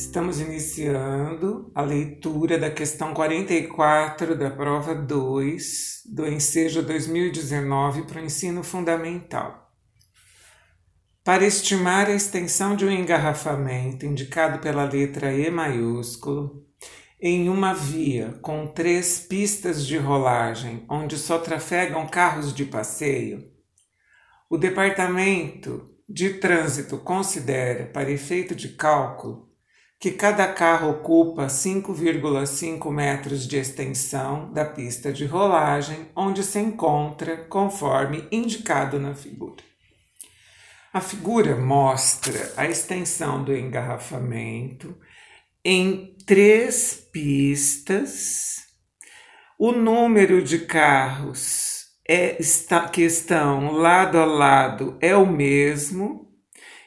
Estamos iniciando a leitura da questão 44 da prova 2 do Ensejo 2019 para o ensino fundamental. Para estimar a extensão de um engarrafamento indicado pela letra E maiúsculo, em uma via com três pistas de rolagem onde só trafegam carros de passeio, o Departamento de Trânsito considera, para efeito de cálculo, que cada carro ocupa 5,5 metros de extensão da pista de rolagem onde se encontra, conforme indicado na figura. A figura mostra a extensão do engarrafamento em três pistas, o número de carros é, está, que estão lado a lado é o mesmo,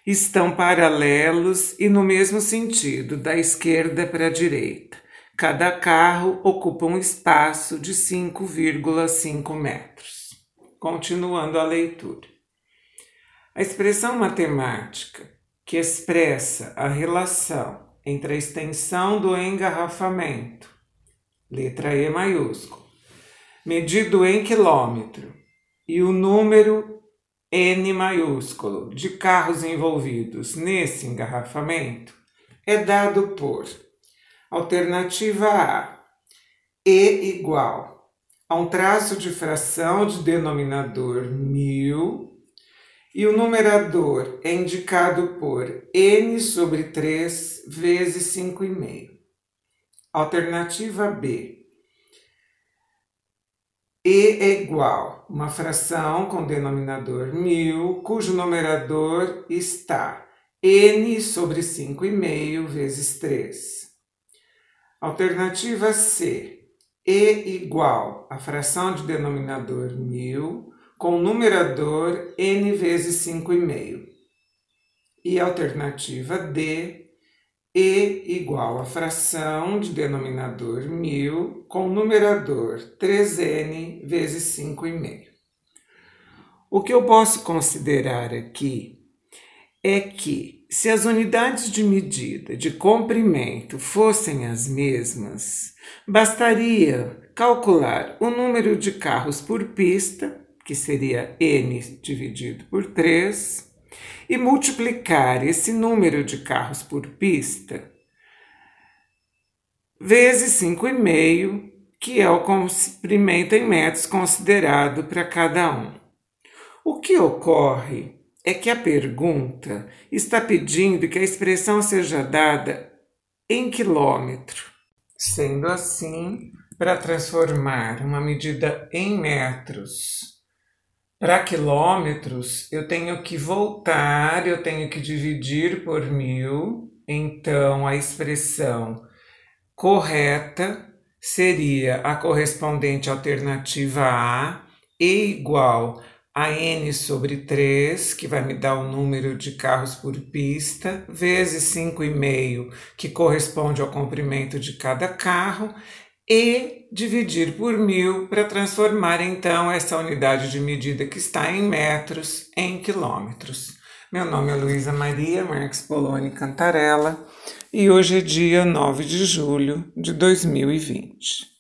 estão paralelos e no mesmo sentido, da esquerda para a direita. Cada carro ocupa um espaço de 5,5 metros. Continuando a leitura. A expressão matemática que expressa a relação entre a extensão do engarrafamento, letra E maiúsculo, medido em quilômetro, e o número N maiúsculo de carros envolvidos nesse engarrafamento é dado por alternativa A, E igual a um traço de fração de denominador mil e o numerador é indicado por n sobre 3 vezes 5,5. Alternativa B, e é igual uma fração com denominador mil, cujo numerador está n sobre 5,5 vezes 3. Alternativa C. E igual a fração de denominador mil com numerador n vezes 5,5. E alternativa D e igual a fração de denominador mil com numerador 3n vezes 5,5. O que eu posso considerar aqui é que, se as unidades de medida de comprimento fossem as mesmas, bastaria calcular o número de carros por pista, que seria n dividido por 3, e multiplicar esse número de carros por pista vezes 5,5, que é o comprimento em metros considerado para cada um. O que ocorre é que a pergunta está pedindo que a expressão seja dada em quilômetro. Sendo assim, para transformar uma medida em metros para quilômetros, eu tenho que voltar, eu tenho que dividir por mil, então a expressão correta seria a correspondente alternativa A, E igual a N sobre 3, que vai me dar o número de carros por pista, vezes 5,5, que corresponde ao comprimento de cada carro, e dividir por mil para transformar então essa unidade de medida que está em metros em quilômetros. Meu nome é Luísa Maria Marques Poloni Cantarella e hoje é dia 9 de julho de 2020.